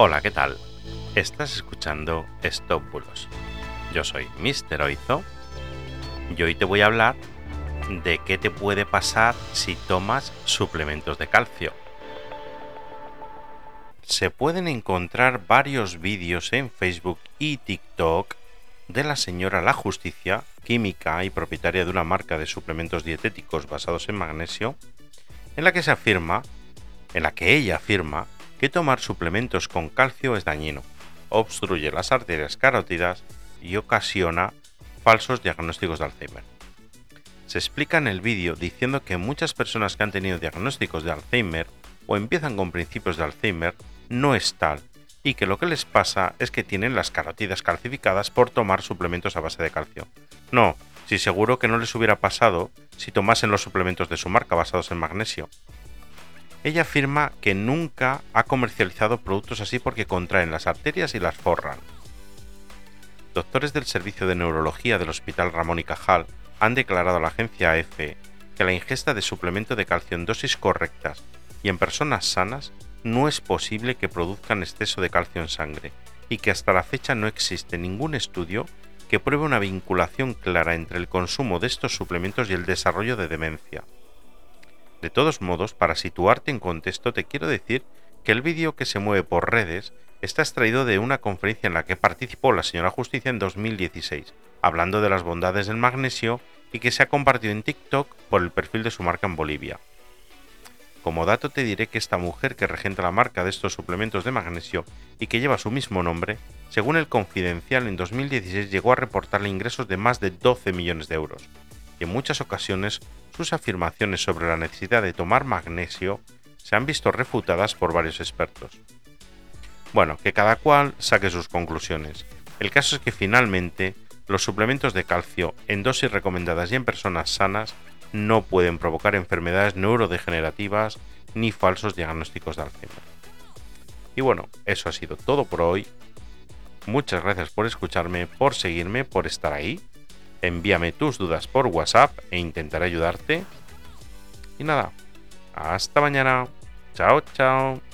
Hola, ¿qué tal? Estás escuchando Stop Bulos. Yo soy Mr. Oizo y hoy te voy a hablar de qué te puede pasar si tomas suplementos de calcio. Se pueden encontrar varios vídeos en Facebook y TikTok de la señora La Justicia, química y propietaria de una marca de suplementos dietéticos basados en magnesio, en la que se afirma, en la que ella afirma que tomar suplementos con calcio es dañino, obstruye las arterias carótidas y ocasiona falsos diagnósticos de Alzheimer. Se explica en el vídeo diciendo que muchas personas que han tenido diagnósticos de Alzheimer o empiezan con principios de Alzheimer no es tal y que lo que les pasa es que tienen las carótidas calcificadas por tomar suplementos a base de calcio. No, si seguro que no les hubiera pasado si tomasen los suplementos de su marca basados en magnesio, ella afirma que nunca ha comercializado productos así porque contraen las arterias y las forran. Doctores del Servicio de Neurología del Hospital Ramón y Cajal han declarado a la agencia AF que la ingesta de suplemento de calcio en dosis correctas y en personas sanas no es posible que produzcan exceso de calcio en sangre y que hasta la fecha no existe ningún estudio que pruebe una vinculación clara entre el consumo de estos suplementos y el desarrollo de demencia. De todos modos, para situarte en contexto, te quiero decir que el vídeo que se mueve por redes está extraído de una conferencia en la que participó la señora Justicia en 2016, hablando de las bondades del magnesio y que se ha compartido en TikTok por el perfil de su marca en Bolivia. Como dato te diré que esta mujer que regenta la marca de estos suplementos de magnesio y que lleva su mismo nombre, según el Confidencial en 2016 llegó a reportarle ingresos de más de 12 millones de euros, y en muchas ocasiones sus afirmaciones sobre la necesidad de tomar magnesio se han visto refutadas por varios expertos. Bueno, que cada cual saque sus conclusiones. El caso es que finalmente los suplementos de calcio en dosis recomendadas y en personas sanas no pueden provocar enfermedades neurodegenerativas ni falsos diagnósticos de Alzheimer. Y bueno, eso ha sido todo por hoy. Muchas gracias por escucharme, por seguirme, por estar ahí envíame tus dudas por WhatsApp e intentaré ayudarte. Y nada, hasta mañana. Chao, chao.